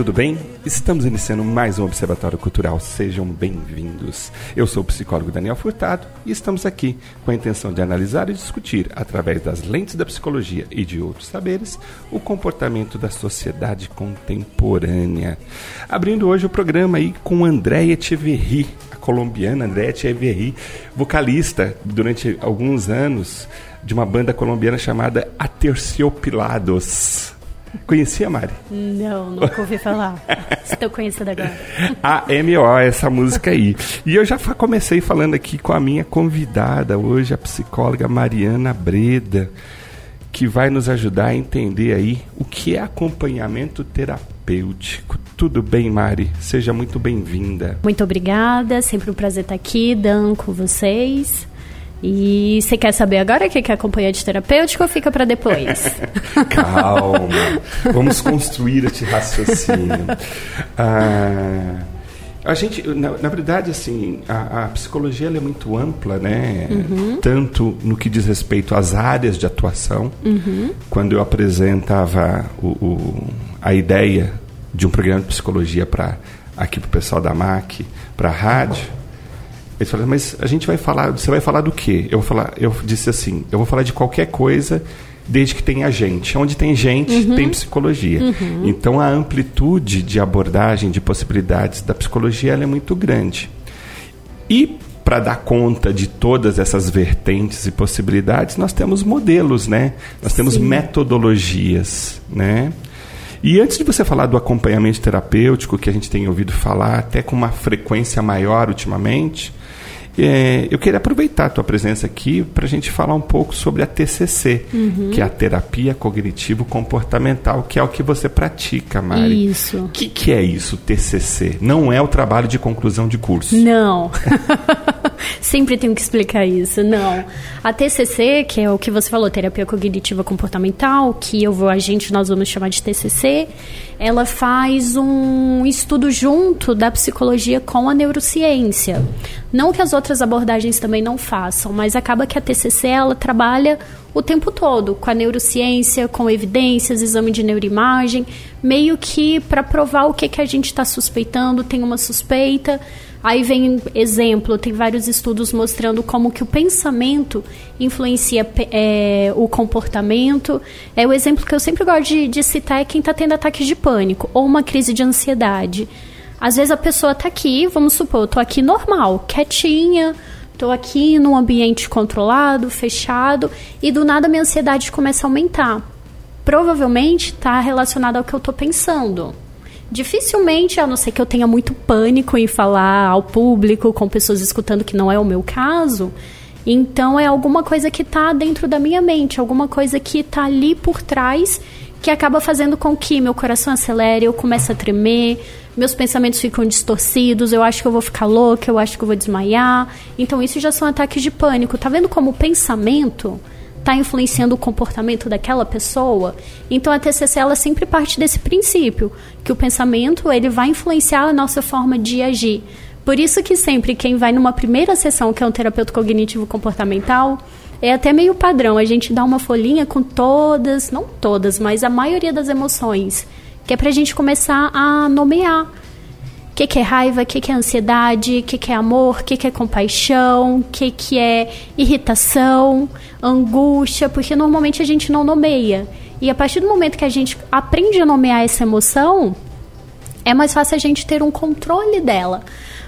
tudo bem? Estamos iniciando mais um Observatório Cultural. Sejam bem-vindos. Eu sou o psicólogo Daniel Furtado e estamos aqui com a intenção de analisar e discutir, através das lentes da psicologia e de outros saberes, o comportamento da sociedade contemporânea. Abrindo hoje o programa aí com Andréia Echeverry, a colombiana Andréia Echeverry, vocalista durante alguns anos de uma banda colombiana chamada Aterciopilados. Conhecia, Mari? Não, nunca ouvi falar. Estou conhecendo agora. A MO, essa música aí. E eu já comecei falando aqui com a minha convidada hoje, a psicóloga Mariana Breda, que vai nos ajudar a entender aí o que é acompanhamento terapêutico. Tudo bem, Mari? Seja muito bem-vinda. Muito obrigada, sempre um prazer estar aqui, Dan, com vocês. E você quer saber agora o que é acompanhante terapêutico ou fica para depois? Calma, vamos construir este raciocínio. Ah, a gente, na, na, verdade, assim, a, a psicologia é muito ampla, né? Uhum. Tanto no que diz respeito às áreas de atuação. Uhum. Quando eu apresentava o, o, a ideia de um programa de psicologia para aqui para o pessoal da MAC, para a rádio, eles falaram, mas a gente vai falar, você vai falar do quê? Eu vou falar, eu disse assim, eu vou falar de qualquer coisa desde que tenha gente. Onde tem gente, uhum. tem psicologia. Uhum. Então a amplitude de abordagem, de possibilidades da psicologia é muito grande. E para dar conta de todas essas vertentes e possibilidades, nós temos modelos, né? Nós temos Sim. metodologias, né? E antes de você falar do acompanhamento terapêutico, que a gente tem ouvido falar até com uma frequência maior ultimamente, é, eu queria aproveitar a tua presença aqui para a gente falar um pouco sobre a TCC, uhum. que é a terapia cognitivo comportamental, que é o que você pratica, Mari. Isso. O que, que é isso, TCC? Não é o trabalho de conclusão de curso. Não. Sempre tenho que explicar isso. Não. A TCC, que é o que você falou, terapia cognitiva comportamental, que eu vou a gente nós vamos chamar de TCC, ela faz um estudo junto da psicologia com a neurociência. Não que as outras abordagens também não façam, mas acaba que a TCC ela trabalha o tempo todo com a neurociência, com evidências, exame de neuroimagem, meio que para provar o que, que a gente está suspeitando, tem uma suspeita. Aí vem exemplo, tem vários estudos mostrando como que o pensamento influencia é, o comportamento. É o exemplo que eu sempre gosto de, de citar é quem está tendo ataques de pânico ou uma crise de ansiedade. Às vezes a pessoa está aqui, vamos supor, eu tô aqui normal, quietinha, tô aqui num ambiente controlado, fechado, e do nada minha ansiedade começa a aumentar. Provavelmente está relacionado ao que eu estou pensando. Dificilmente, a não ser que eu tenha muito pânico em falar ao público, com pessoas escutando que não é o meu caso, então é alguma coisa que está dentro da minha mente, alguma coisa que está ali por trás que acaba fazendo com que meu coração acelere, eu comece a tremer, meus pensamentos ficam distorcidos, eu acho que eu vou ficar louca, eu acho que eu vou desmaiar. Então isso já são ataques de pânico. Tá vendo como o pensamento está influenciando o comportamento daquela pessoa. Então a TCC ela sempre parte desse princípio que o pensamento ele vai influenciar a nossa forma de agir. Por isso que sempre quem vai numa primeira sessão que é um terapeuta cognitivo comportamental é até meio padrão a gente dá uma folhinha com todas, não todas, mas a maioria das emoções, que é para a gente começar a nomear o que, que, é raiva, o que, que, é ansiedade, o que, que, é amor, o que, que é compaixão, o que, que é irritação, angústia, porque normalmente a gente não nomeia. E a partir do momento que a gente aprende a nomear essa emoção, é mais fácil a gente ter um controle dela.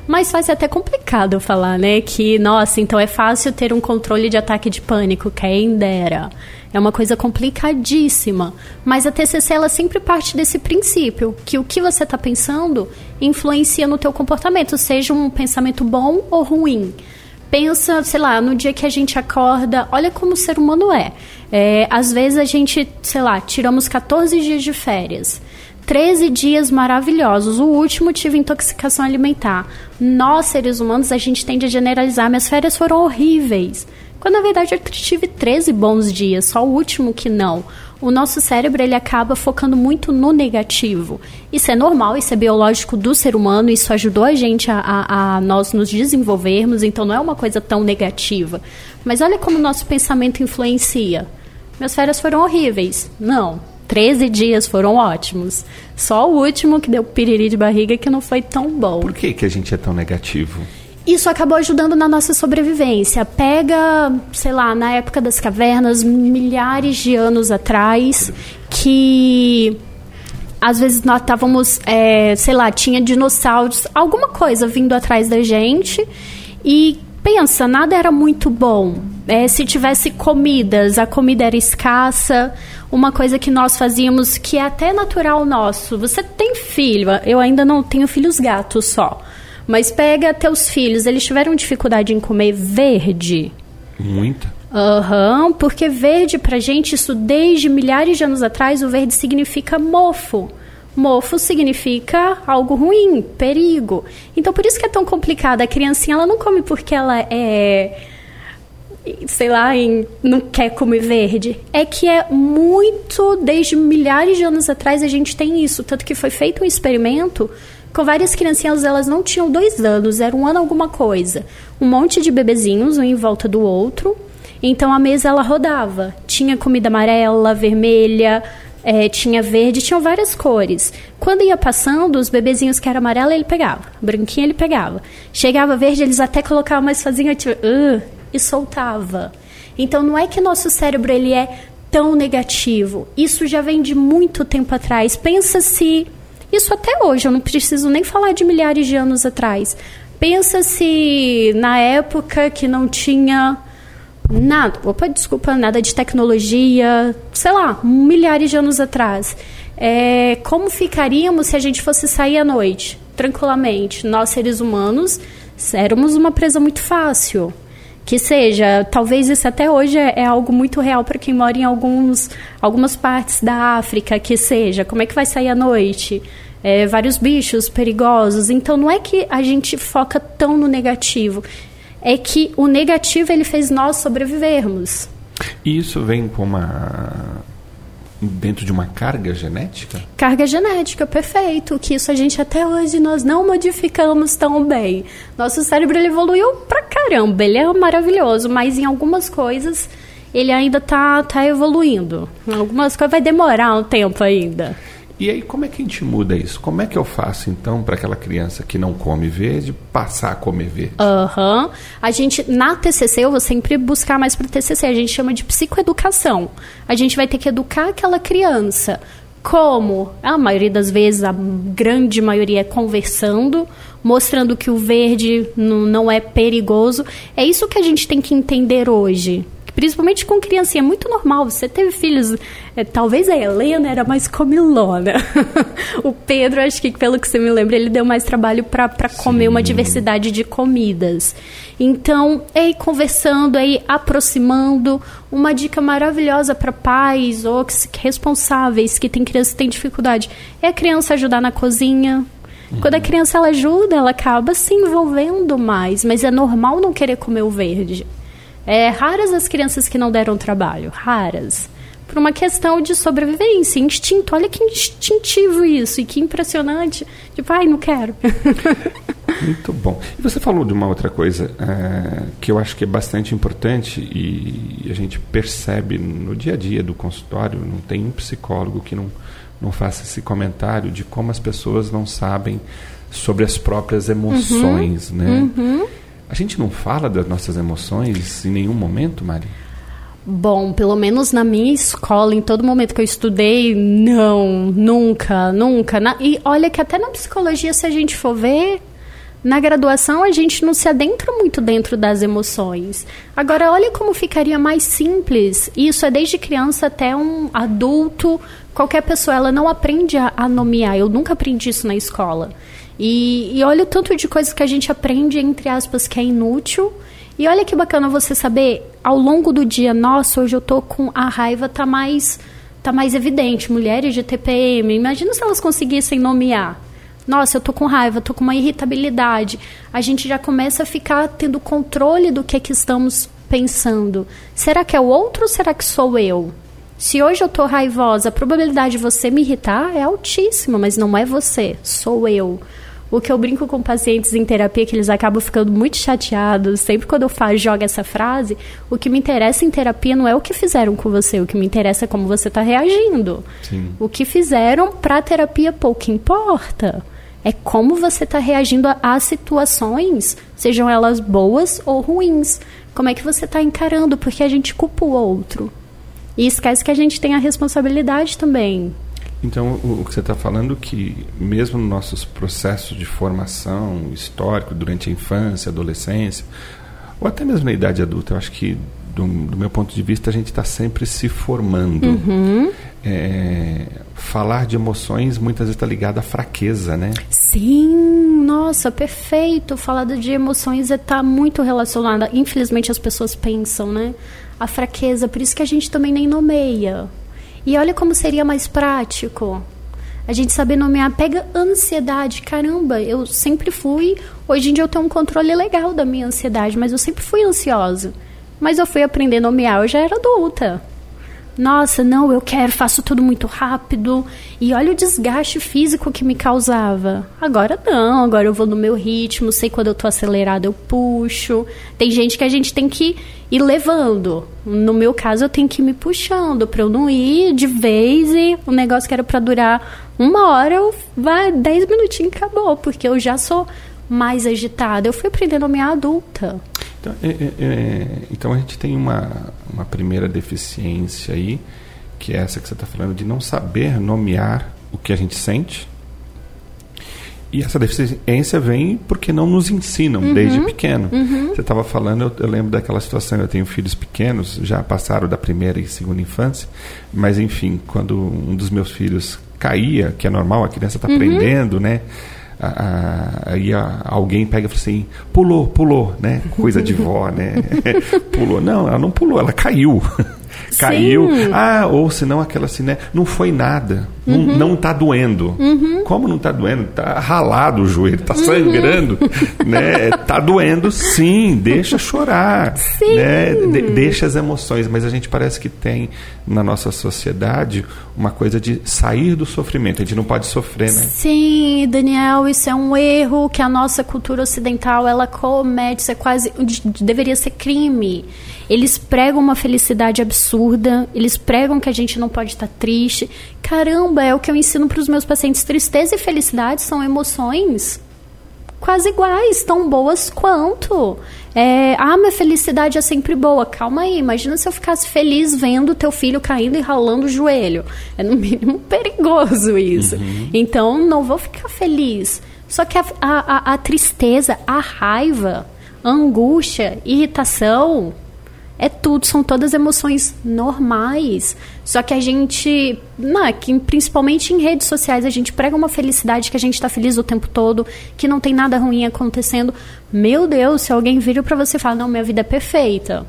Mas faz até complicado falar, né? Que, nossa, então é fácil ter um controle de ataque de pânico, quem dera. É uma coisa complicadíssima. Mas a TCC, ela sempre parte desse princípio, que o que você está pensando influencia no teu comportamento, seja um pensamento bom ou ruim pensa, sei lá, no dia que a gente acorda, olha como o ser humano é. é. Às vezes a gente, sei lá, tiramos 14 dias de férias. 13 dias maravilhosos. O último tive intoxicação alimentar. Nós, seres humanos, a gente tende a generalizar. Minhas férias foram horríveis. Quando na verdade eu tive 13 bons dias, só o último que não. O nosso cérebro ele acaba focando muito no negativo. Isso é normal, isso é biológico do ser humano, isso ajudou a gente a, a, a nós nos desenvolvermos, então não é uma coisa tão negativa. Mas olha como o nosso pensamento influencia. Minhas férias foram horríveis. Não, 13 dias foram ótimos. Só o último que deu piriri de barriga que não foi tão bom. Por que, que a gente é tão negativo? Isso acabou ajudando na nossa sobrevivência. Pega, sei lá, na época das cavernas, milhares de anos atrás, que às vezes nós estávamos, é, sei lá, tinha dinossauros, alguma coisa vindo atrás da gente e pensa, nada era muito bom. É, se tivesse comidas, a comida era escassa. Uma coisa que nós fazíamos que é até natural nosso. Você tem filho, eu ainda não tenho filhos gatos só. Mas pega teus filhos, eles tiveram dificuldade em comer verde? Muita. Aham, uhum, porque verde pra gente, isso desde milhares de anos atrás, o verde significa mofo. Mofo significa algo ruim, perigo. Então por isso que é tão complicado. A criancinha ela não come porque ela é sei lá, em, não quer comer verde. É que é muito, desde milhares de anos atrás a gente tem isso. Tanto que foi feito um experimento com várias criancinhas, elas não tinham dois anos, era um ano alguma coisa. Um monte de bebezinhos, um em volta do outro. Então a mesa ela rodava. Tinha comida amarela, vermelha, é, tinha verde, tinham várias cores. Quando ia passando, os bebezinhos que era amarelo ele pegava, branquinho ele pegava. Chegava verde, eles até colocavam, mas faziam tipo, uh, e soltava. Então não é que nosso cérebro ele é tão negativo. Isso já vem de muito tempo atrás. Pensa se isso até hoje, eu não preciso nem falar de milhares de anos atrás. Pensa se na época que não tinha nada, opa, desculpa, nada de tecnologia, sei lá, milhares de anos atrás. É, como ficaríamos se a gente fosse sair à noite, tranquilamente? Nós, seres humanos, éramos uma presa muito fácil. Que seja, talvez isso até hoje é, é algo muito real para quem mora em alguns, algumas partes da África, que seja, como é que vai sair à noite? É, vários bichos perigosos. Então não é que a gente foca tão no negativo, é que o negativo ele fez nós sobrevivermos. E isso vem com uma dentro de uma carga genética? Carga genética, perfeito. Que isso a gente até hoje nós não modificamos tão bem. Nosso cérebro evoluiu pra caramba, ele é maravilhoso, mas em algumas coisas ele ainda tá, tá evoluindo. Em algumas coisas vai demorar um tempo ainda. E aí, como é que a gente muda isso? Como é que eu faço, então, para aquela criança que não come verde passar a comer verde? Aham. Uhum. A gente, na TCC, eu vou sempre buscar mais para TCC, a gente chama de psicoeducação. A gente vai ter que educar aquela criança. Como? A maioria das vezes, a grande maioria é conversando, mostrando que o verde não é perigoso. É isso que a gente tem que entender hoje principalmente com criancinha, é muito normal. Você teve filhos, é, talvez a Helena era mais comilona. o Pedro, acho que pelo que você me lembra, ele deu mais trabalho para comer uma diversidade de comidas. Então, é ir conversando, é ir aproximando. Uma dica maravilhosa para pais ou responsáveis que têm criança que têm dificuldade é a criança ajudar na cozinha, quando a uhum. criança ela ajuda, ela acaba se envolvendo mais, mas é normal não querer comer o verde. É, raras as crianças que não deram trabalho, raras. Por uma questão de sobrevivência, instinto. Olha que instintivo isso e que impressionante. Tipo, ai, não quero. Muito bom. E você falou de uma outra coisa é, que eu acho que é bastante importante e a gente percebe no dia a dia do consultório. Não tem um psicólogo que não, não faça esse comentário de como as pessoas não sabem sobre as próprias emoções, uhum, né? Uhum. A gente não fala das nossas emoções em nenhum momento, Mari? Bom, pelo menos na minha escola, em todo momento que eu estudei, não, nunca, nunca. Na, e olha que até na psicologia, se a gente for ver, na graduação a gente não se adentra muito dentro das emoções. Agora, olha como ficaria mais simples. Isso é desde criança até um adulto. Qualquer pessoa, ela não aprende a, a nomear. Eu nunca aprendi isso na escola. E, e olha o tanto de coisas que a gente aprende, entre aspas, que é inútil. E olha que bacana você saber, ao longo do dia, nossa, hoje eu tô com a raiva tá mais tá mais evidente. Mulheres de TPM, imagina se elas conseguissem nomear. Nossa, eu tô com raiva, tô com uma irritabilidade. A gente já começa a ficar tendo controle do que é que estamos pensando. Será que é o outro ou será que sou eu? Se hoje eu tô raivosa, a probabilidade de você me irritar é altíssima, mas não é você, sou eu. O que eu brinco com pacientes em terapia, que eles acabam ficando muito chateados, sempre quando eu faço, jogo essa frase, o que me interessa em terapia não é o que fizeram com você, o que me interessa é como você está reagindo. Sim. O que fizeram para a terapia pouco importa. É como você está reagindo às situações, sejam elas boas ou ruins. Como é que você está encarando, porque a gente culpa o outro. E esquece que a gente tem a responsabilidade também. Então, o, que você está falando que mesmo nos nossos processos de formação histórico durante a infância, adolescência, ou até mesmo na idade adulta, eu acho que do, do meu ponto de vista a gente está sempre se formando. Uhum. É, falar de emoções muitas vezes está ligado à fraqueza, né? Sim, nossa, perfeito. Falar de emoções está muito relacionada. Infelizmente as pessoas pensam, né? A fraqueza, por isso que a gente também nem nomeia. E olha como seria mais prático. A gente saber nomear, pega ansiedade. Caramba, eu sempre fui. Hoje em dia eu tenho um controle legal da minha ansiedade, mas eu sempre fui ansiosa. Mas eu fui aprender a nomear, eu já era adulta. Nossa, não, eu quero, faço tudo muito rápido. E olha o desgaste físico que me causava. Agora não, agora eu vou no meu ritmo, sei quando eu tô acelerada, eu puxo. Tem gente que a gente tem que ir levando. No meu caso, eu tenho que ir me puxando para eu não ir de vez e o negócio que era para durar uma hora, eu vai dez minutinhos acabou, porque eu já sou mais agitada. Eu fui aprendendo a minha adulta. Então, é, é, é, então a gente tem uma, uma primeira deficiência aí, que é essa que você está falando, de não saber nomear o que a gente sente. E essa deficiência vem porque não nos ensinam uhum, desde pequeno. Uhum. Você estava falando, eu, eu, lembro daquela situação, eu tenho filhos pequenos, já passaram da primeira e segunda infância, mas enfim, quando um dos meus filhos caía, que é normal, a criança está uhum. aprendendo, né? Aí alguém pega e fala assim, pulou, pulou, né? Coisa de vó, né? pulou. Não, ela não pulou, ela caiu. caiu. Ah, ou senão aquela assim, né? Não foi nada. Uhum. Não, não tá doendo. Uhum. Como não tá doendo? Tá ralado o joelho, tá sangrando, uhum. né? Tá doendo, sim, deixa chorar. Sim. Né? De, deixa as emoções, mas a gente parece que tem na nossa sociedade uma coisa de sair do sofrimento. A gente não pode sofrer, né? Sim, Daniel, isso é um erro que a nossa cultura ocidental ela comete, isso é quase deveria ser crime. Eles pregam uma felicidade absurda, eles pregam que a gente não pode estar triste. Caramba, é o que eu ensino para os meus pacientes. Tristeza e felicidade são emoções quase iguais, tão boas quanto. É, ah, minha felicidade é sempre boa. Calma aí, imagina se eu ficasse feliz vendo teu filho caindo e ralando o joelho. É no mínimo perigoso isso. Uhum. Então, não vou ficar feliz. Só que a, a, a tristeza, a raiva, a angústia, irritação, é tudo, são todas emoções normais. Só que a gente, não, que principalmente em redes sociais, a gente prega uma felicidade que a gente está feliz o tempo todo, que não tem nada ruim acontecendo. Meu Deus, se alguém vira para você e fala, não, minha vida é perfeita.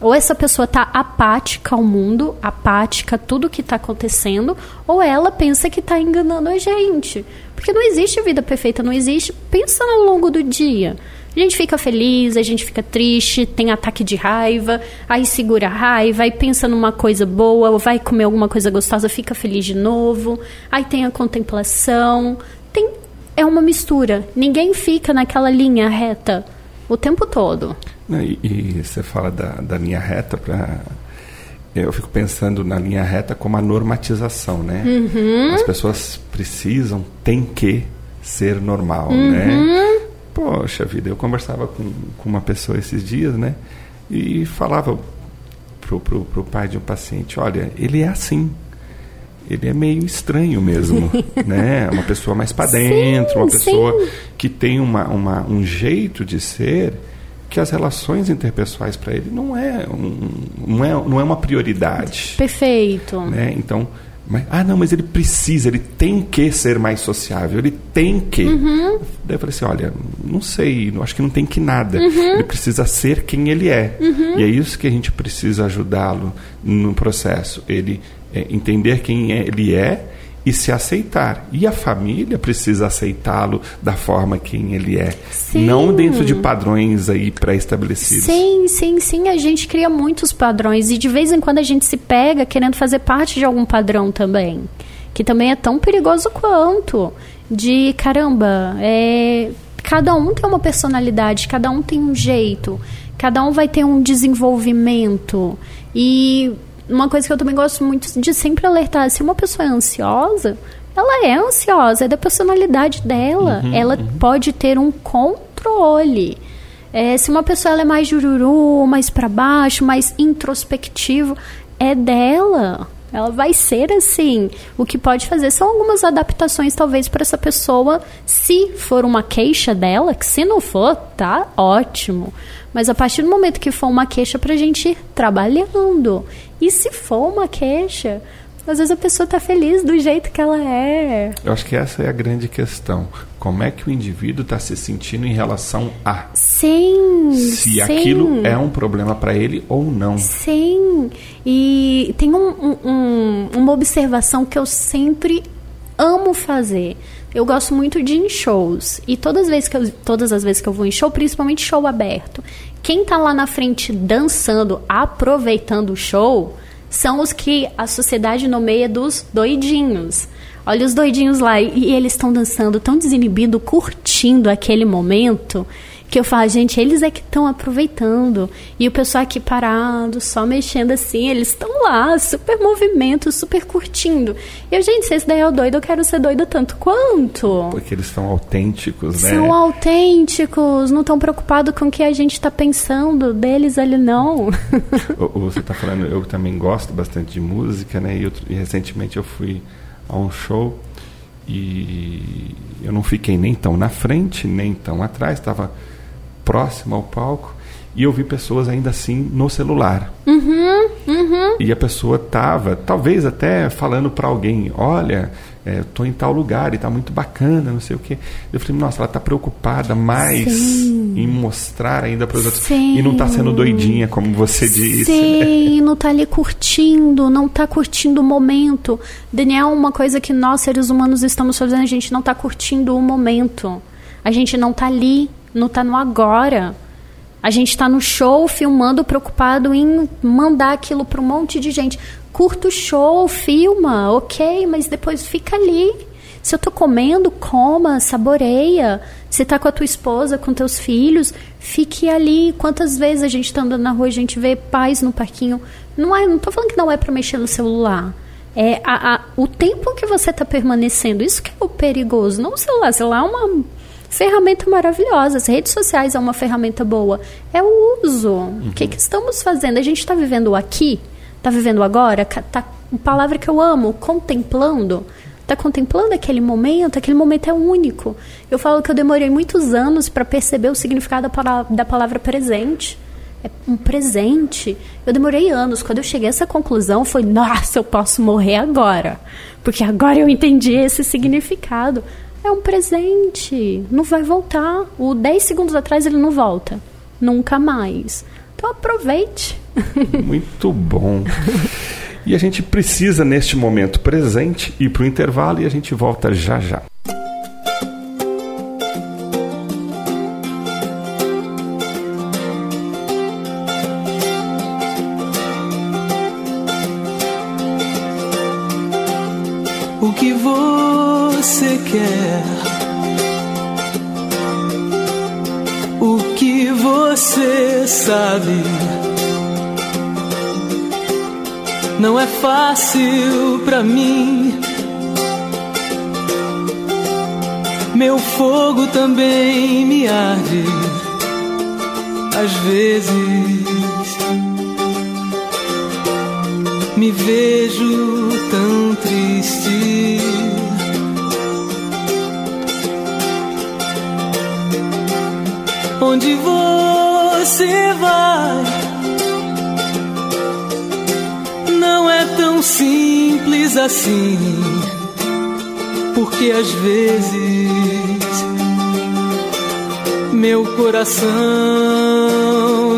Ou essa pessoa tá apática ao mundo, apática a tudo que está acontecendo, ou ela pensa que está enganando a gente. Porque não existe vida perfeita, não existe. Pensa ao longo do dia. A gente fica feliz, a gente fica triste, tem ataque de raiva, aí segura a raiva, aí pensa numa coisa boa, vai comer alguma coisa gostosa, fica feliz de novo. Aí tem a contemplação. Tem, é uma mistura. Ninguém fica naquela linha reta o tempo todo. E, e você fala da, da linha reta para eu fico pensando na linha reta como a normatização, né? Uhum. As pessoas precisam, tem que ser normal, uhum. né? Poxa vida, eu conversava com, com uma pessoa esses dias, né? E falava pro, pro, pro pai de um paciente, olha, ele é assim. Ele é meio estranho mesmo, né? Uma pessoa mais para dentro, uma pessoa sim. que tem uma, uma, um jeito de ser que as relações interpessoais para ele não é, um, não é não é uma prioridade. Perfeito. Né? Então, mas, ah, não, mas ele precisa, ele tem que ser mais sociável, ele tem que. Uhum. Daí eu falei assim: olha, não sei, acho que não tem que nada. Uhum. Ele precisa ser quem ele é. Uhum. E é isso que a gente precisa ajudá-lo no processo. Ele é, entender quem ele é e se aceitar. E a família precisa aceitá-lo da forma quem ele é, sim. não dentro de padrões aí pré-estabelecidos. Sim, sim, sim, a gente cria muitos padrões e de vez em quando a gente se pega querendo fazer parte de algum padrão também, que também é tão perigoso quanto. de caramba, é, cada um tem uma personalidade, cada um tem um jeito, cada um vai ter um desenvolvimento. E uma coisa que eu também gosto muito de sempre alertar, se uma pessoa é ansiosa, ela é ansiosa, é da personalidade dela. Uhum, ela uhum. pode ter um controle. É, se uma pessoa é mais jururu, mais para baixo, mais introspectivo, é dela. Ela vai ser assim. O que pode fazer são algumas adaptações, talvez, para essa pessoa, se for uma queixa dela, que se não for, tá ótimo. Mas a partir do momento que for uma queixa, para a gente ir trabalhando. E se for uma queixa, às vezes a pessoa está feliz do jeito que ela é. Eu acho que essa é a grande questão. Como é que o indivíduo está se sentindo em relação a? Sim. Se sim. aquilo é um problema para ele ou não. Sim. E tem um, um, uma observação que eu sempre amo fazer. Eu gosto muito de ir em shows. E todas as, vezes que eu, todas as vezes que eu vou em show, principalmente show aberto, quem está lá na frente dançando, aproveitando o show são os que a sociedade nomeia dos doidinhos. Olha os doidinhos lá e, eles estão dançando, tão desinibindo, curtindo aquele momento que eu falo, gente, eles é que estão aproveitando. E o pessoal aqui parado, só mexendo assim, eles estão lá, super movimento, super curtindo. E eu, gente, se esse daí é o doido, eu quero ser doido tanto quanto. Porque eles são autênticos, né? São autênticos, não estão preocupados com o que a gente está pensando deles ali, não. Você está falando, eu também gosto bastante de música, né? E, eu, e recentemente eu fui a um show e eu não fiquei nem tão na frente, nem tão atrás, estava próximo ao palco e eu vi pessoas ainda assim no celular. Uhum, uhum. E a pessoa tava, talvez até falando para alguém, olha, é, em tal lugar e está muito bacana, não sei o quê. Eu falei, nossa, ela está preocupada mais Sim. em mostrar ainda para os outros. Sim. E não está sendo doidinha, como você disse. Sim, né? não está ali curtindo, não está curtindo o momento. Daniel, uma coisa que nós, seres humanos, estamos fazendo, a gente não está curtindo o momento. A gente não está ali não está no agora. A gente está no show filmando, preocupado em mandar aquilo para um monte de gente. Curta o show, filma, ok, mas depois fica ali. Se eu estou comendo, coma, saboreia. Se está com a tua esposa, com teus filhos, fique ali. Quantas vezes a gente está andando na rua, a gente vê pais no parquinho. Não é, não tô falando que não é para mexer no celular. É a, a, o tempo que você está permanecendo. Isso que é o perigoso. Não o celular. Celular é uma ferramenta maravilhosa. As redes sociais é uma ferramenta boa. É o uso. Uhum. O que, que estamos fazendo? A gente está vivendo aqui? Está vivendo agora? Tá, palavra que eu amo, contemplando. Está contemplando aquele momento? Aquele momento é único. Eu falo que eu demorei muitos anos para perceber o significado da palavra presente. É um presente. Eu demorei anos. Quando eu cheguei a essa conclusão, foi: nossa, eu posso morrer agora. Porque agora eu entendi esse significado. É um presente. Não vai voltar. O 10 segundos atrás ele não volta. Nunca mais. Então aproveite. Muito bom. E a gente precisa, neste momento presente, ir para o intervalo e a gente volta já já. Não é fácil pra mim. Meu fogo também me arde. Às vezes me vejo tão triste. Onde você assim, porque às vezes meu coração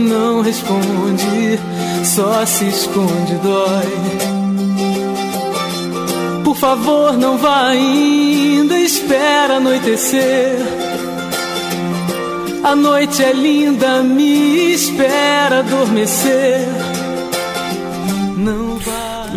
não responde só se esconde, dói. Por favor, não vá ainda, espera anoitecer. A noite é linda, me espera adormecer.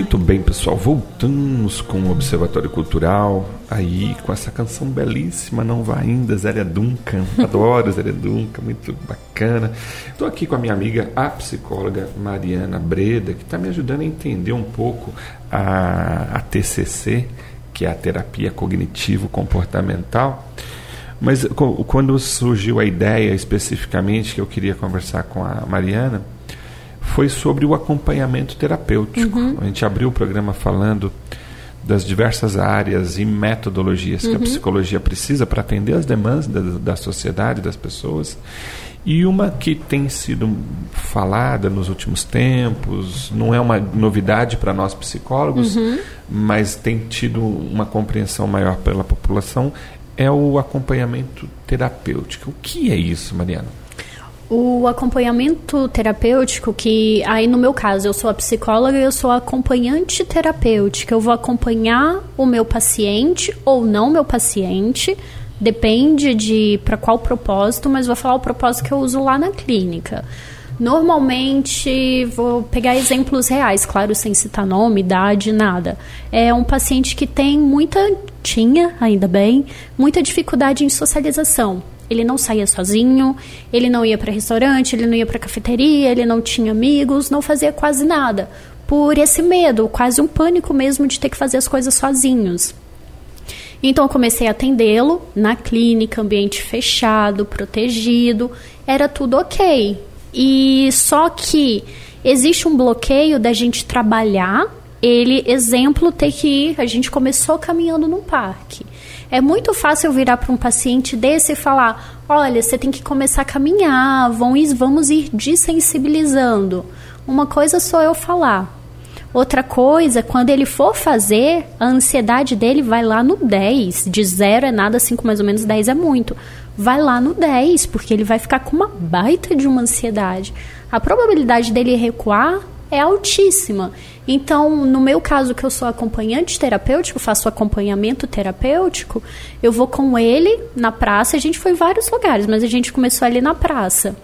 Muito bem, pessoal. Voltamos com o Observatório Cultural. Aí, com essa canção belíssima, Não Vá Ainda, Zélia Duncan. Adoro Zélia Duncan, muito bacana. Estou aqui com a minha amiga, a psicóloga Mariana Breda, que está me ajudando a entender um pouco a, a TCC, que é a terapia cognitivo-comportamental. Mas quando surgiu a ideia especificamente que eu queria conversar com a Mariana, foi sobre o acompanhamento terapêutico. Uhum. A gente abriu o programa falando das diversas áreas e metodologias uhum. que a uhum. psicologia precisa para atender as demandas da, da sociedade, das pessoas. E uma que tem sido falada nos últimos tempos, não é uma novidade para nós psicólogos, uhum. mas tem tido uma compreensão maior pela população, é o acompanhamento terapêutico. O que é isso, Mariana? O acompanhamento terapêutico, que aí no meu caso eu sou a psicóloga e eu sou a acompanhante terapêutica. Eu vou acompanhar o meu paciente ou não meu paciente, depende de para qual propósito, mas vou falar o propósito que eu uso lá na clínica. Normalmente, vou pegar exemplos reais, claro, sem citar nome, idade, nada. É um paciente que tem muita, tinha, ainda bem, muita dificuldade em socialização. Ele não saía sozinho, ele não ia para restaurante, ele não ia para cafeteria, ele não tinha amigos, não fazia quase nada. Por esse medo, quase um pânico mesmo de ter que fazer as coisas sozinhos. Então eu comecei a atendê-lo na clínica, ambiente fechado, protegido, era tudo ok. E só que existe um bloqueio da gente trabalhar ele, exemplo, ter que ir. A gente começou caminhando no parque. É muito fácil virar para um paciente desse e falar: olha, você tem que começar a caminhar, vamos, ir desensibilizando. Uma coisa sou eu falar. Outra coisa, quando ele for fazer, a ansiedade dele vai lá no 10. De zero é nada, 5 mais ou menos 10 é muito. Vai lá no 10, porque ele vai ficar com uma baita de uma ansiedade. A probabilidade dele recuar é altíssima. Então, no meu caso, que eu sou acompanhante terapêutico, faço acompanhamento terapêutico, eu vou com ele na praça. A gente foi em vários lugares, mas a gente começou ali na praça.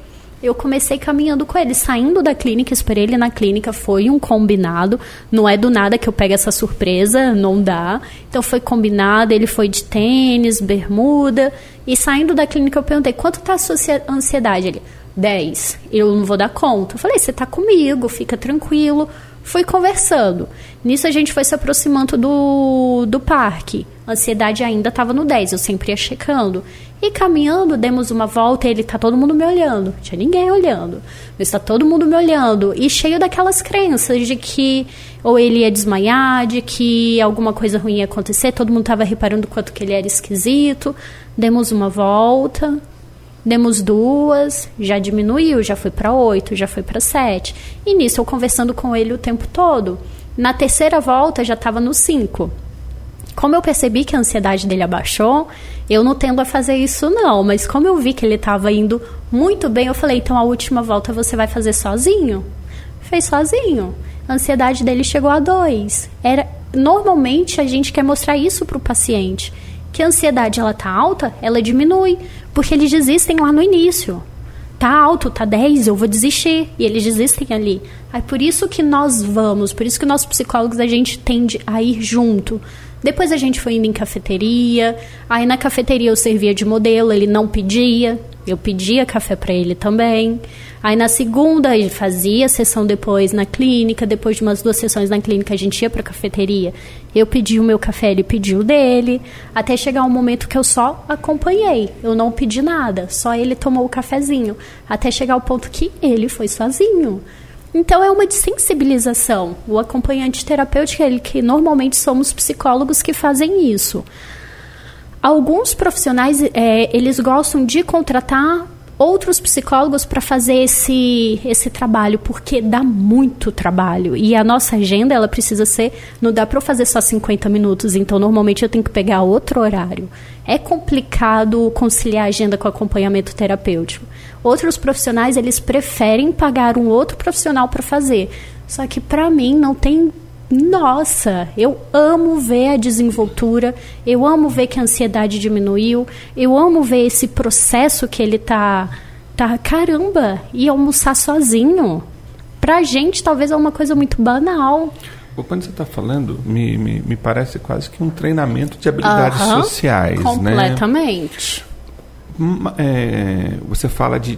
Eu comecei caminhando com ele, saindo da clínica, esperei ele na clínica, foi um combinado. Não é do nada que eu pego essa surpresa, não dá. Então foi combinado, ele foi de tênis, bermuda. E saindo da clínica eu perguntei, quanto tá a sua ansiedade? Ele, 10. Eu não vou dar conta. Eu falei, você tá comigo, fica tranquilo. Fui conversando. Nisso a gente foi se aproximando do, do parque. A ansiedade ainda estava no 10, eu sempre ia checando. E caminhando, demos uma volta e ele tá todo mundo me olhando. Tinha ninguém olhando. Mas tá todo mundo me olhando. E cheio daquelas crenças de que ou ele ia desmaiar, de que alguma coisa ruim ia acontecer. Todo mundo tava reparando quanto que ele era esquisito. Demos uma volta. Demos duas, já diminuiu, já foi para oito, já foi para sete. E nisso eu conversando com ele o tempo todo. Na terceira volta já estava no cinco. Como eu percebi que a ansiedade dele abaixou, eu não tendo a fazer isso não, mas como eu vi que ele estava indo muito bem, eu falei, então a última volta você vai fazer sozinho? Fez sozinho. A ansiedade dele chegou a dois. Era normalmente a gente quer mostrar isso para o paciente que a ansiedade ela tá alta, ela diminui, porque eles desistem lá no início. Tá alto, tá 10, eu vou desistir. E eles desistem ali. É por isso que nós vamos, por isso que nós psicólogos a gente tende a ir junto. Depois a gente foi indo em cafeteria. Aí na cafeteria eu servia de modelo, ele não pedia. Eu pedia café para ele também. Aí na segunda ele fazia sessão depois na clínica, depois de umas duas sessões na clínica a gente ia para a cafeteria. Eu pedi o meu café, ele pediu o dele, até chegar um momento que eu só acompanhei. Eu não pedi nada, só ele tomou o cafezinho, até chegar ao ponto que ele foi sozinho. Então é uma desensibilização. O acompanhante terapêutico é ele que normalmente somos psicólogos que fazem isso. Alguns profissionais é, eles gostam de contratar outros psicólogos para fazer esse, esse trabalho, porque dá muito trabalho. E a nossa agenda, ela precisa ser. Não dá para eu fazer só 50 minutos, então normalmente eu tenho que pegar outro horário. É complicado conciliar a agenda com acompanhamento terapêutico. Outros profissionais, eles preferem pagar um outro profissional para fazer. Só que para mim não tem nossa, eu amo ver a desenvoltura, eu amo ver que a ansiedade diminuiu, eu amo ver esse processo que ele tá, tá caramba, e almoçar sozinho. Pra gente talvez é uma coisa muito banal. quando você está falando, me, me, me, parece quase que um treinamento de habilidades uh -huh, sociais, completamente. né? É, você fala de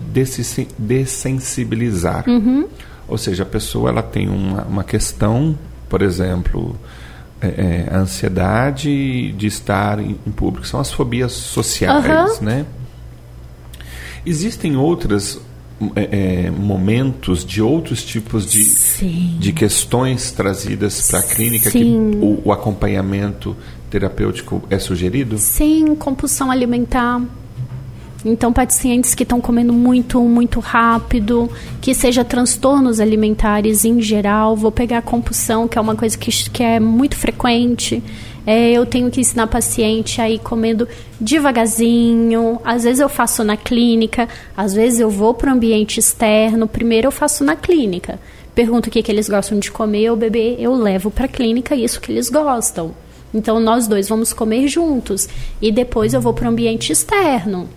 dessensibilizar. Uhum. Ou seja, a pessoa ela tem uma, uma questão, por exemplo, é, é, a ansiedade de estar em, em, público, são as fobias sociais, né? Existem outras é, é, momentos de outros tipos de, de questões trazidas para a clínica Sim. que o, o acompanhamento terapêutico é sugerido? Sim, compulsão alimentar. Então, pacientes que estão comendo muito, muito rápido, que seja transtornos alimentares em geral, vou pegar a compulsão, que é uma coisa que, que é muito frequente. É, eu tenho que ensinar paciente a ir comendo devagarzinho. Às vezes eu faço na clínica, às vezes eu vou para o ambiente externo. Primeiro eu faço na clínica. Pergunto o que, que eles gostam de comer ou beber, eu levo para a clínica isso que eles gostam. Então nós dois vamos comer juntos e depois eu vou para o ambiente externo.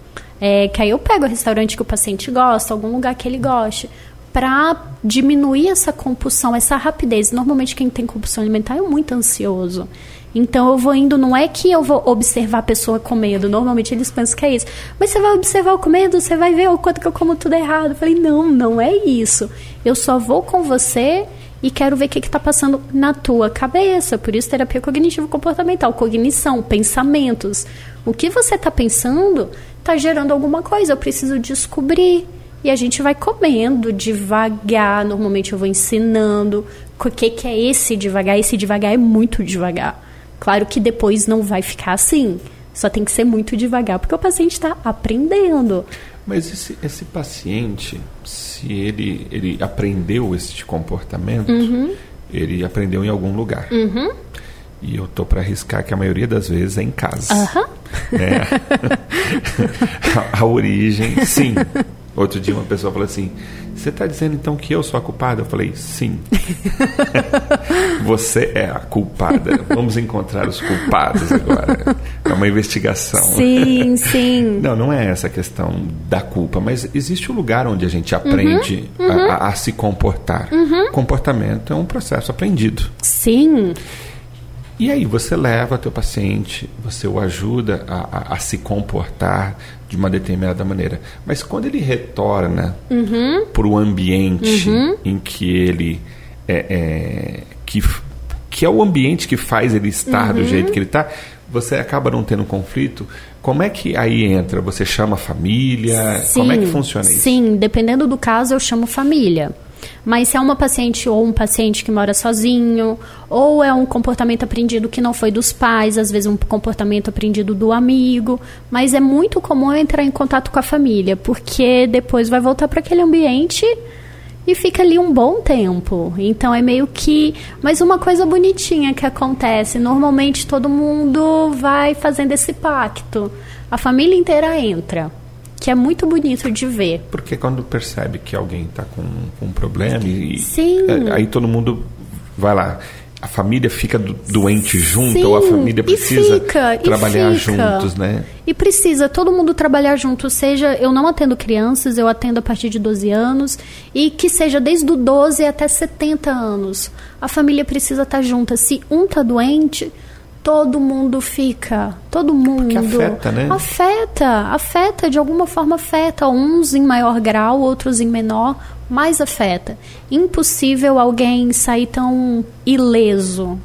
É, que aí eu pego o restaurante que o paciente gosta, algum lugar que ele goste, para diminuir essa compulsão, essa rapidez. Normalmente quem tem compulsão alimentar é muito ansioso. Então eu vou indo, não é que eu vou observar a pessoa comendo, normalmente eles pensam que é isso. Mas você vai observar o comendo, você vai ver o quanto que eu como tudo errado. Eu falei, não, não é isso. Eu só vou com você e quero ver o que está passando na tua cabeça. Por isso, terapia cognitivo-comportamental, cognição, pensamentos. O que você está pensando está gerando alguma coisa, eu preciso descobrir. E a gente vai comendo devagar. Normalmente eu vou ensinando o que, que é esse devagar. Esse devagar é muito devagar. Claro que depois não vai ficar assim. Só tem que ser muito devagar, porque o paciente está aprendendo. Mas esse, esse paciente, se ele, ele aprendeu esse comportamento, uhum. ele aprendeu em algum lugar. Uhum. E eu tô para arriscar que a maioria das vezes é em casa. Uhum. É. a, a origem, sim. Outro dia uma pessoa falou assim: Você está dizendo então que eu sou a culpada? Eu falei: Sim. Você é a culpada. Vamos encontrar os culpados agora. É uma investigação. Sim, sim. Não, não é essa a questão da culpa, mas existe um lugar onde a gente aprende uhum, uhum. A, a, se comportar. Uhum. Comportamento é um processo aprendido. Sim. E aí você leva teu paciente, você o ajuda a, a, a, se comportar de uma determinada maneira. Mas quando ele retorna uhum. para o ambiente uhum. em que ele é, é, que, que é o ambiente que faz ele estar uhum. do jeito que ele está, você acaba não tendo conflito. Como é que aí entra? Você chama a família? Sim, Como é que funciona isso? Sim, dependendo do caso, eu chamo família. Mas se é uma paciente ou um paciente que mora sozinho, ou é um comportamento aprendido que não foi dos pais, às vezes um comportamento aprendido do amigo, mas é muito comum entrar em contato com a família, porque depois vai voltar para aquele ambiente e fica ali um bom tempo. Então é meio que. Mas uma coisa bonitinha que acontece: normalmente todo mundo vai fazendo esse pacto. A família inteira entra que é muito bonito de ver. Porque quando percebe que alguém está com, com, um problema e Sim. É, aí todo mundo vai lá. A família fica do, doente junto Sim, ou a família precisa fica, trabalhar juntos, né? E precisa todo mundo trabalhar junto, seja eu não atendo crianças, eu atendo a partir de 12 anos e que seja desde o 12 até 70 anos. A família precisa estar tá junta. Se um está doente, todo mundo fica, todo mundo Porque afeta, né? Afeta, afeta de alguma forma afeta, uns em maior grau, outros em menor, mas afeta. Impossível alguém sair tão ileso.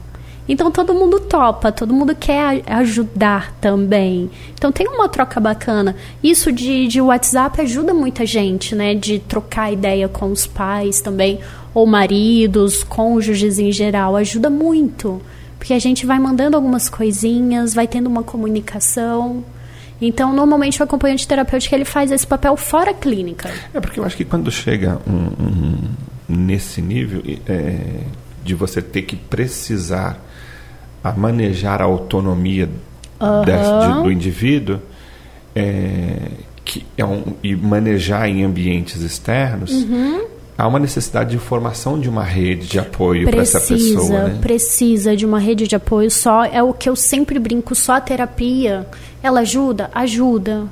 Então todo mundo topa, todo mundo quer ajudar também. Então tem uma troca bacana. Isso de, de WhatsApp ajuda muita gente, né? De trocar ideia com os pais também, ou maridos, cônjuges em geral, ajuda muito. Porque a gente vai mandando algumas coisinhas, vai tendo uma comunicação. Então, normalmente o acompanhante terapêutico ele faz esse papel fora clínica. É porque eu acho que quando chega um, um, nesse nível é, de você ter que precisar a manejar a autonomia uhum. desse, de, do indivíduo é, que é um, e manejar em ambientes externos, uhum há uma necessidade de formação de uma rede de apoio para essa pessoa. Né? Precisa de uma rede de apoio só. É o que eu sempre brinco, só a terapia. Ela ajuda? Ajuda.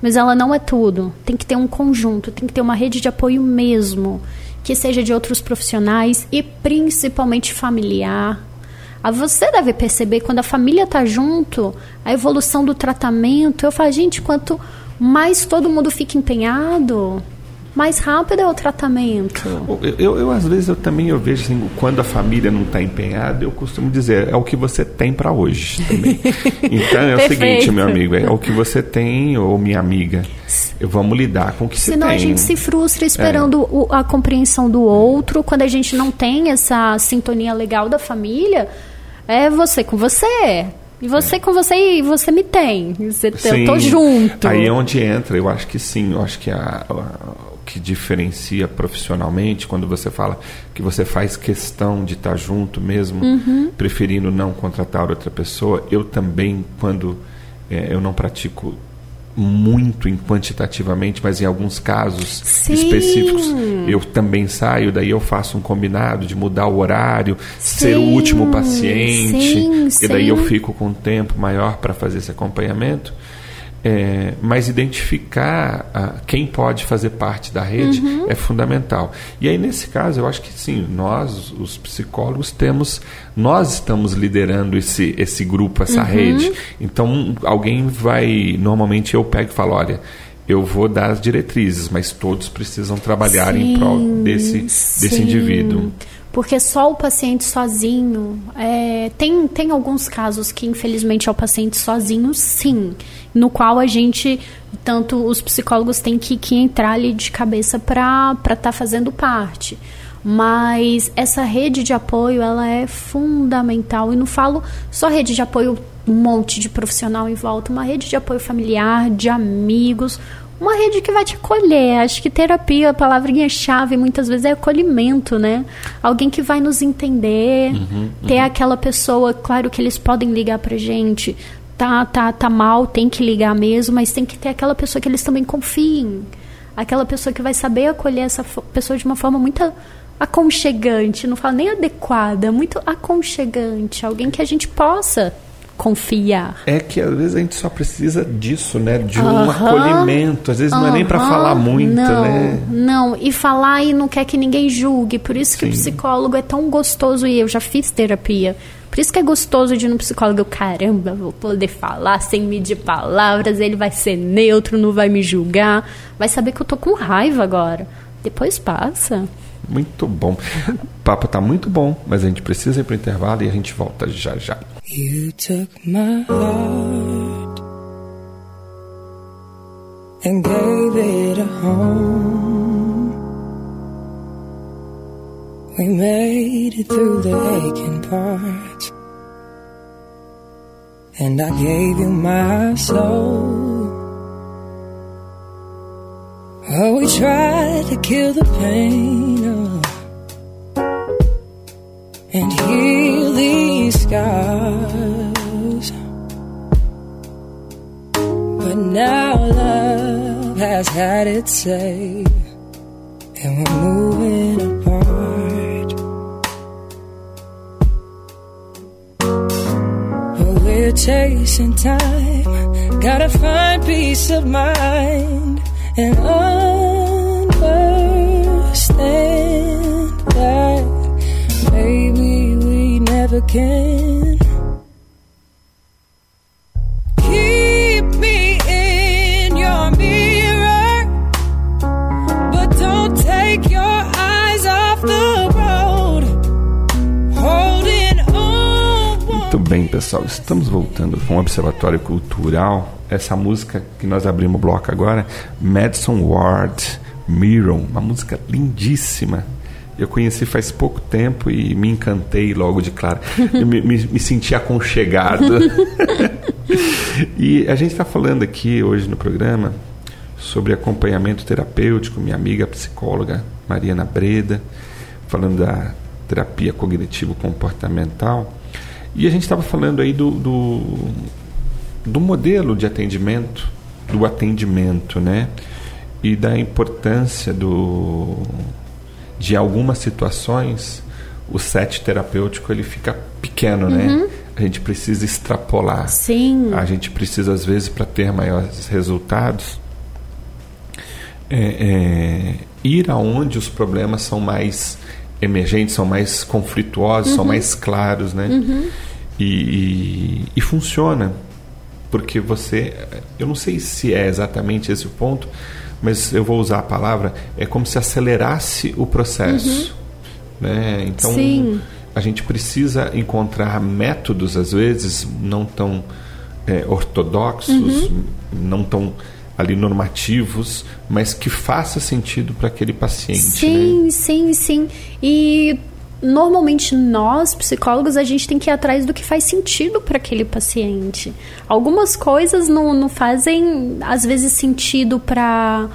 Mas ela não é tudo. Tem que ter um conjunto, tem que ter uma rede de apoio mesmo. que seja de outros profissionais e principalmente familiar. A você deve perceber quando a família está junto, a evolução do tratamento. Eu falo, gente, quanto mais todo mundo fica empenhado, mais rápido é o tratamento. Eu, eu, eu, às vezes eu também eu vejo assim, quando a família não está empenhada, eu costumo dizer é o que você tem para hoje também. Então é o seguinte, meu amigo, é o que você tem ou minha amiga. Vamos lidar com o que Senão você tem. Senão a gente se frustra esperando é. a compreensão do outro, quando a gente não tem essa sintonia legal da família. É você com você. E você é. com você e você me tem. Você, eu tô junto. Aí é onde entra, eu acho que sim, eu acho que a, a que diferencia profissionalmente, quando você fala que você faz questão de estar junto mesmo, uhum. preferindo não contratar outra pessoa, eu também, quando é, eu não pratico muito em quantitativamente, mas em alguns casos Sim. específicos eu também saio, daí eu faço um combinado de mudar o horário, Sim. ser o último paciente, Sim, e daí eu fico com um tempo maior para fazer esse acompanhamento. É, mas identificar a, quem pode fazer parte da rede uhum. é fundamental. E aí, nesse caso, eu acho que sim, nós, os psicólogos, temos, nós estamos liderando esse, esse grupo, essa uhum. rede. Então, alguém vai, normalmente eu pego e falo, olha, eu vou dar as diretrizes, mas todos precisam trabalhar sim, em prol desse, desse indivíduo. Porque só o paciente sozinho. É, tem, tem alguns casos que, infelizmente, é o paciente sozinho, sim. No qual a gente, tanto os psicólogos, têm que, que entrar ali de cabeça para estar tá fazendo parte. Mas essa rede de apoio, ela é fundamental. E não falo só rede de apoio, um monte de profissional em volta, uma rede de apoio familiar, de amigos, uma rede que vai te acolher. Acho que terapia, a palavrinha-chave muitas vezes é acolhimento, né? Alguém que vai nos entender, uhum, uhum. ter aquela pessoa, claro que eles podem ligar pra gente, tá, tá, tá mal, tem que ligar mesmo, mas tem que ter aquela pessoa que eles também confiem. Aquela pessoa que vai saber acolher essa pessoa de uma forma muito aconchegante, não falo nem adequada, muito aconchegante, alguém que a gente possa confiar. É que às vezes a gente só precisa disso, né? De um acolhimento. Às vezes não é nem para falar muito, não, né? Não, e falar e não quer que ninguém julgue. Por isso que Sim. o psicólogo é tão gostoso e eu já fiz terapia. Por isso que é gostoso de ir no psicólogo. Eu, caramba, vou poder falar sem medir palavras, ele vai ser neutro, não vai me julgar. Vai saber que eu tô com raiva agora. Depois passa. Muito bom. O papo tá muito bom, mas a gente precisa ir pro intervalo e a gente volta já já. You took my heart and gave it a home. We made it through the aching parts, and I gave you my soul. Oh, we tried to kill the pain and heal these scars. But now love has had its say, and we're moving apart. But we're chasing time, gotta find peace of mind and understand never can. Keep me in your mirror, but don't take your eyes off the road. Holding on. Muito bem, pessoal, estamos voltando com o Observatório Cultural. Essa música que nós abrimos o bloco agora, Madison Ward, Mirror, uma música lindíssima eu conheci faz pouco tempo e me encantei logo de cara. Eu me, me, me senti aconchegado. e a gente está falando aqui hoje no programa sobre acompanhamento terapêutico. Minha amiga psicóloga Mariana Breda, falando da terapia cognitivo-comportamental. E a gente estava falando aí do, do, do modelo de atendimento, do atendimento, né? E da importância do de algumas situações o set terapêutico ele fica pequeno, né? uhum. né? A gente precisa extrapolar. Sim. A gente precisa às vezes para ter maiores resultados é, é, ir aonde os problemas são mais emergentes, são mais conflituosos, uhum. são mais claros, né? Uhum. E, e, e, funciona. Porque você. Eu não sei se é exatamente esse o ponto, mas eu vou usar a palavra. É como se acelerasse o processo. Uhum. Né? Então, Sim. a gente precisa encontrar métodos, às vezes, não tão é, ortodoxos, uhum. não tão ali normativos, mas que faça sentido para aquele paciente. Sim, né? sim, sim. E normalmente nós, psicólogos, a gente tem que ir atrás do que faz sentido para aquele paciente. Algumas coisas não, não fazem, às vezes, sentido para.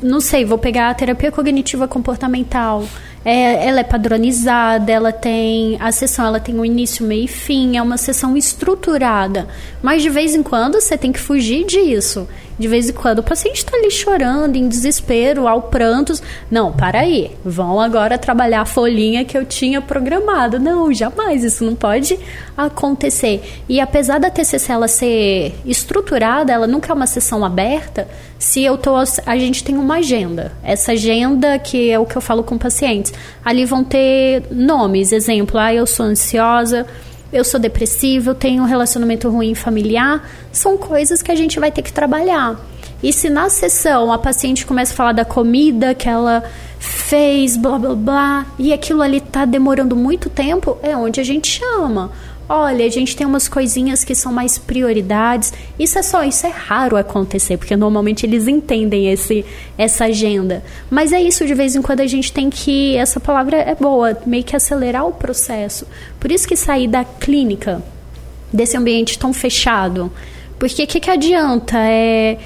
Não sei, vou pegar a terapia cognitiva comportamental é, ela é padronizada, ela tem a sessão, ela tem um início, meio e fim, é uma sessão estruturada. Mas de vez em quando você tem que fugir disso. De vez em quando o paciente está ali chorando, em desespero, ao prantos. Não, para aí, vão agora trabalhar a folhinha que eu tinha programado. Não, jamais, isso não pode acontecer. E apesar da TCC ela ser estruturada, ela nunca é uma sessão aberta. Se eu tô, a gente tem uma agenda. Essa agenda que é o que eu falo com pacientes. Ali vão ter nomes, exemplo, ah, eu sou ansiosa eu sou depressiva, eu tenho um relacionamento ruim familiar, são coisas que a gente vai ter que trabalhar. E se na sessão a paciente começa a falar da comida que ela fez, blá blá blá, e aquilo ali tá demorando muito tempo, é onde a gente chama olha, a gente tem umas coisinhas que são mais prioridades. Isso é só, isso é raro acontecer, porque normalmente eles entendem esse, essa agenda. Mas é isso, de vez em quando a gente tem que, essa palavra é boa, meio que acelerar o processo. Por isso que sair da clínica, desse ambiente tão fechado. Porque o que, que adianta? É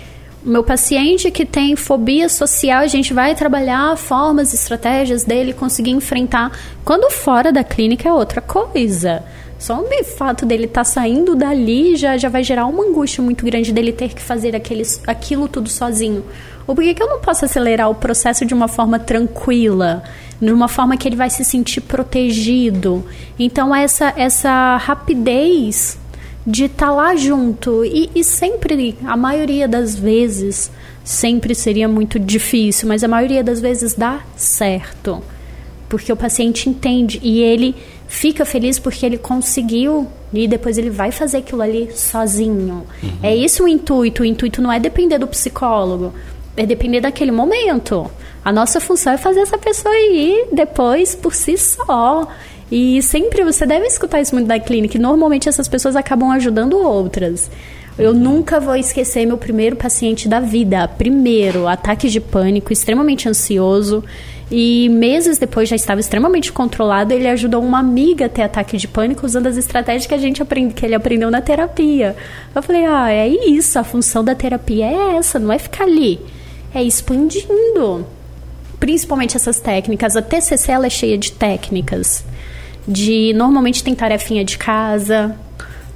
meu paciente que tem fobia social, a gente vai trabalhar formas, estratégias dele conseguir enfrentar. Quando fora da clínica é outra coisa. Só o fato dele estar tá saindo dali já, já vai gerar uma angústia muito grande dele ter que fazer aqueles, aquilo tudo sozinho. Ou por que eu não posso acelerar o processo de uma forma tranquila? De uma forma que ele vai se sentir protegido. Então, essa, essa rapidez de estar tá lá junto. E, e sempre, a maioria das vezes, sempre seria muito difícil, mas a maioria das vezes dá certo. Porque o paciente entende e ele fica feliz porque ele conseguiu e depois ele vai fazer aquilo ali sozinho. Uhum. É isso o intuito. O intuito não é depender do psicólogo, é depender daquele momento. A nossa função é fazer essa pessoa ir depois por si só. E sempre você deve escutar isso muito da clínica. Normalmente essas pessoas acabam ajudando outras. Eu nunca vou esquecer meu primeiro paciente da vida. Primeiro, ataque de pânico, extremamente ansioso. E meses depois já estava extremamente controlado. Ele ajudou uma amiga a ter ataque de pânico usando as estratégias que a gente aprende, que ele aprendeu na terapia. Eu falei, ah, é isso. A função da terapia é essa, não é ficar ali, é expandindo. Principalmente essas técnicas. A TCC ela é cheia de técnicas. De normalmente tem tarefinha de casa,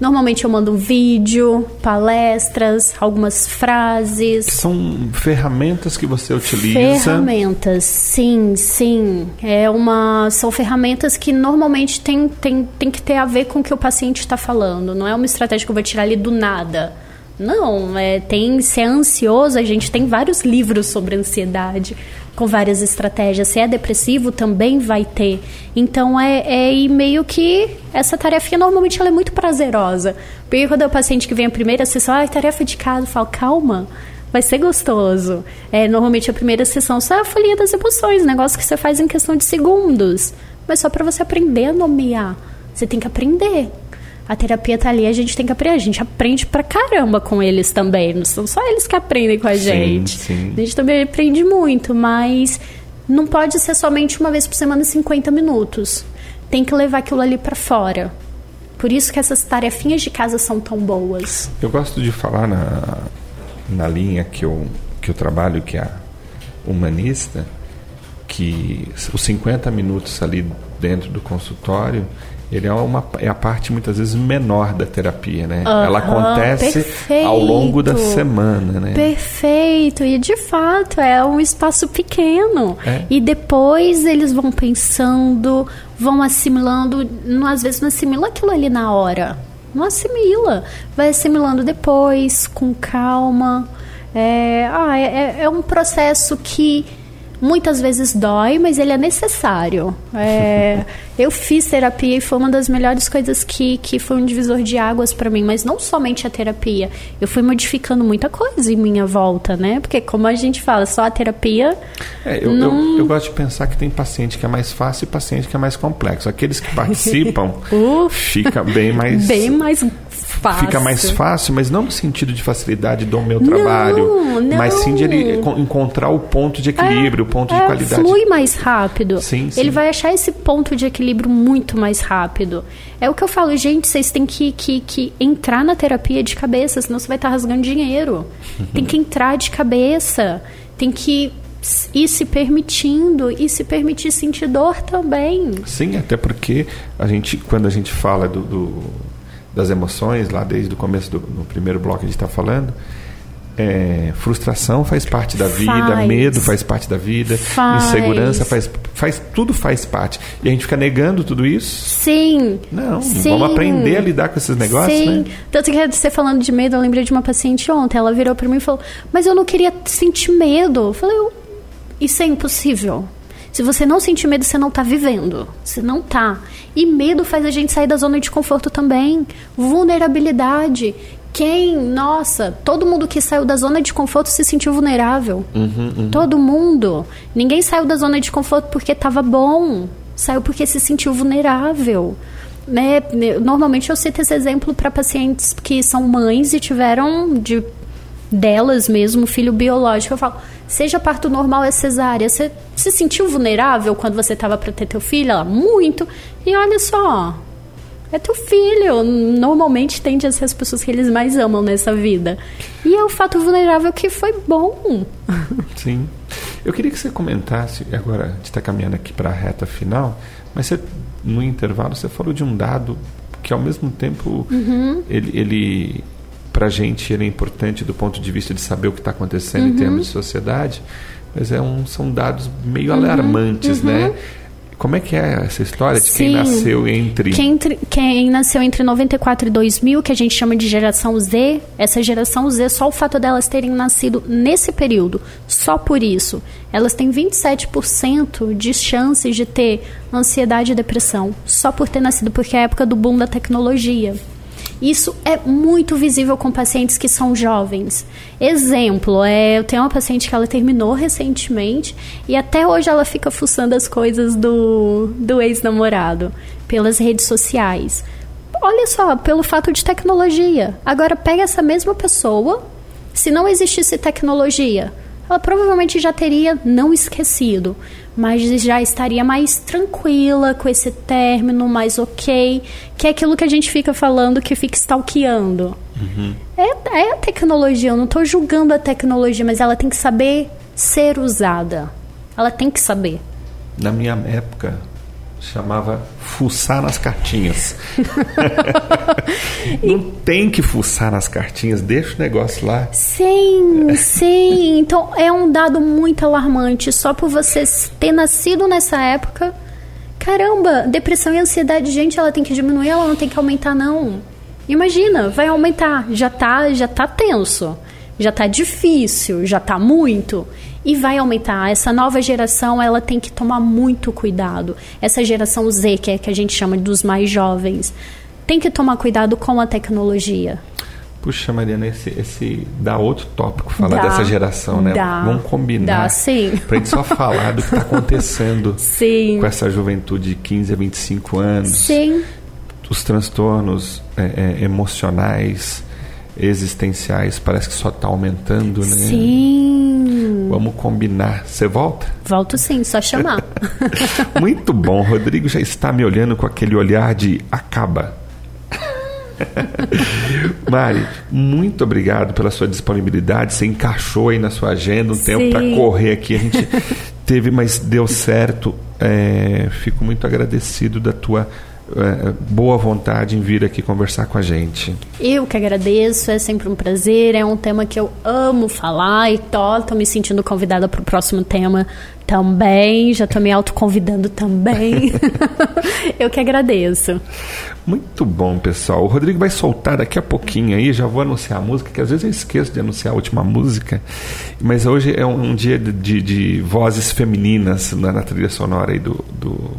Normalmente eu mando um vídeo, palestras, algumas frases. São ferramentas que você utiliza? Ferramentas, sim, sim. É uma, são ferramentas que normalmente tem, tem, tem que ter a ver com o que o paciente está falando. Não é uma estratégia que eu vou tirar ali do nada. Não, é, tem se é ansioso, a gente tem vários livros sobre ansiedade com várias estratégias. Se é depressivo, também vai ter. Então é, é meio que essa tarefa normalmente ela é muito prazerosa. Porque quando é o paciente que vem a primeira sessão, ah, tarefa de casa, eu falo, calma. Vai ser gostoso. É, normalmente a primeira sessão só é a folhinha das emoções, negócio que você faz em questão de segundos. Mas só para você aprender a nomear. Você tem que aprender a terapia tá ali, a gente tem que aprender. A gente aprende pra caramba com eles também. Não são só eles que aprendem com a gente. Sim. A gente também aprende muito, mas não pode ser somente uma vez por semana 50 minutos. Tem que levar aquilo ali para fora. Por isso que essas tarefinhas de casa são tão boas. Eu gosto de falar na, na linha que eu, que eu trabalho, que é a humanista, que os 50 minutos ali dentro do consultório ele é, uma, é a parte muitas vezes menor da terapia, né? Uhum, Ela acontece perfeito. ao longo da semana, né? Perfeito. E de fato é um espaço pequeno. É. E depois eles vão pensando, vão assimilando. Às vezes não assimila aquilo ali na hora. Não assimila. Vai assimilando depois, com calma. É, ah, é, é um processo que muitas vezes dói, mas ele é necessário. É, eu fiz terapia e foi uma das melhores coisas que, que foi um divisor de águas para mim, mas não somente a terapia. Eu fui modificando muita coisa em minha volta, né? Porque, como a gente fala, só a terapia. É, eu, não... eu, eu, gosto de pensar que tem paciente que é mais fácil e paciente que é mais complexo. Aqueles que participam, fica bem mais. Bem mais fácil. Fica mais fácil, mas não no sentido de facilidade do meu trabalho, não, mas sim de ele encontrar o ponto de equilíbrio, é, o ponto é, de qualidade. Flui mais rápido. Sim, sim. Ele vai achar esse ponto de equilíbrio muito mais rápido. É o que eu falo, gente, vocês têm que, que, que entrar na terapia de cabeça, senão você vai estar rasgando dinheiro. Tem que entrar de cabeça. Tem que ir se permitindo e se permitir sentir dor também. Sim, até porque a gente, quando a gente fala do, do das emoções, lá desde o começo do no primeiro bloco que a gente está falando, é, frustração faz parte da vida, faz. medo faz parte da vida, faz. insegurança faz, faz, tudo faz parte. E a gente fica negando tudo isso? Sim. Não, Sim. vamos aprender a lidar com esses negócios, Sim. né? Tanto que você falando de medo, eu lembrei de uma paciente ontem, ela virou para mim e falou: "Mas eu não queria sentir medo". Eu falei: "Isso é impossível". Se você não sentir medo, você não está vivendo. Você não está. E medo faz a gente sair da zona de conforto também. Vulnerabilidade. Quem, nossa, todo mundo que saiu da zona de conforto se sentiu vulnerável. Uhum, uhum. Todo mundo. Ninguém saiu da zona de conforto porque estava bom. Saiu porque se sentiu vulnerável. Né? Normalmente eu cito esse exemplo para pacientes que são mães e tiveram de delas mesmo, filho biológico. Eu falo, seja parto normal é cesárea. Você se sentiu vulnerável quando você estava para ter teu filho? Ela, muito. E olha só, é teu filho. Normalmente tende a ser as pessoas que eles mais amam nessa vida. E é o fato vulnerável que foi bom. Sim. Eu queria que você comentasse, agora a gente está caminhando aqui para a reta final, mas você, no intervalo você falou de um dado que ao mesmo tempo uhum. ele, ele para a gente ele é importante do ponto de vista de saber o que está acontecendo uhum. em termos de sociedade, mas é um, são dados meio uhum. alarmantes, né? Uhum. Como é que é essa história de Sim. quem nasceu entre... Quem, quem nasceu entre 94 e 2000, que a gente chama de geração Z, essa geração Z, só o fato delas terem nascido nesse período, só por isso, elas têm 27% de chances de ter ansiedade e depressão, só por ter nascido, porque é a época do boom da tecnologia. Isso é muito visível com pacientes que são jovens. Exemplo, é, eu tenho uma paciente que ela terminou recentemente e até hoje ela fica fuçando as coisas do, do ex-namorado pelas redes sociais. Olha só, pelo fato de tecnologia. Agora pega essa mesma pessoa, se não existisse tecnologia, ela provavelmente já teria não esquecido, mas já estaria mais tranquila com esse término, mais ok, que é aquilo que a gente fica falando que fica stalkeando. Uhum. É, é a tecnologia, eu não estou julgando a tecnologia, mas ela tem que saber ser usada. Ela tem que saber. Na minha época, chamava fuçar nas cartinhas. Não tem que fuçar nas cartinhas, deixa o negócio lá. Sim, sim. Então é um dado muito alarmante. Só por você ter nascido nessa época. Caramba, depressão e ansiedade, gente, ela tem que diminuir, ela não tem que aumentar, não. Imagina, vai aumentar. Já tá, já tá tenso. Já tá difícil, já tá muito e vai aumentar. Essa nova geração ela tem que tomar muito cuidado. Essa geração Z, que é que a gente chama dos mais jovens, tem que tomar cuidado com a tecnologia. Puxa, Mariana, esse, esse dá outro tópico falar Dá, dessa geração, né? dá. Vamos combinar. Dá, sim. Pra gente só falar do que está acontecendo Sim. com essa juventude de 15 a 25 anos. Sim. Os transtornos é, é, emocionais, existenciais, parece que só está aumentando, né? Sim. Vamos combinar. Você volta? Volto sim, só chamar. Muito bom. Rodrigo já está me olhando com aquele olhar de acaba. Mari, muito obrigado pela sua disponibilidade. Você encaixou aí na sua agenda um tempo para Sim. correr aqui. A gente teve, mas deu certo. É, fico muito agradecido da tua é, boa vontade em vir aqui conversar com a gente. Eu que agradeço, é sempre um prazer, é um tema que eu amo falar e tô, tô me sentindo convidada para o próximo tema também, já estou me autoconvidando também. eu que agradeço. Muito bom, pessoal. O Rodrigo vai soltar daqui a pouquinho aí, já vou anunciar a música, que às vezes eu esqueço de anunciar a última música, mas hoje é um, dia de, de, de vozes femininas na, na, trilha sonora aí do, do,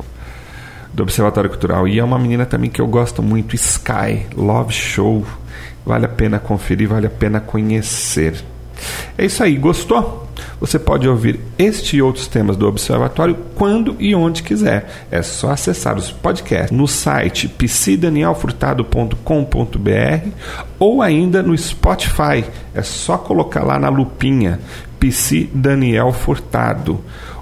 do Observatório Cultural. E é uma menina também que eu gosto muito, Sky, Love Show. Vale a pena conferir, vale a pena conhecer. É isso aí, gostou? Você pode ouvir este e outros temas do Observatório quando e onde quiser. É só acessar os podcasts no site psidanielfurtado.com.br ou ainda no Spotify. É só colocar lá na lupinha Psi Daniel Furtado.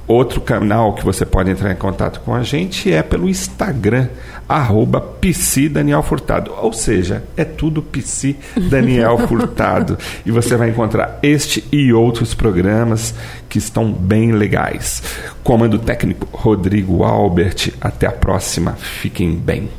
Outro canal que você pode entrar em contato com a gente é pelo Instagram, arroba Daniel Furtado. Ou seja, é tudo Psi Daniel Furtado. E você vai encontrar este e outros programas que estão bem legais. Comando técnico Rodrigo Albert. Até a próxima. Fiquem bem.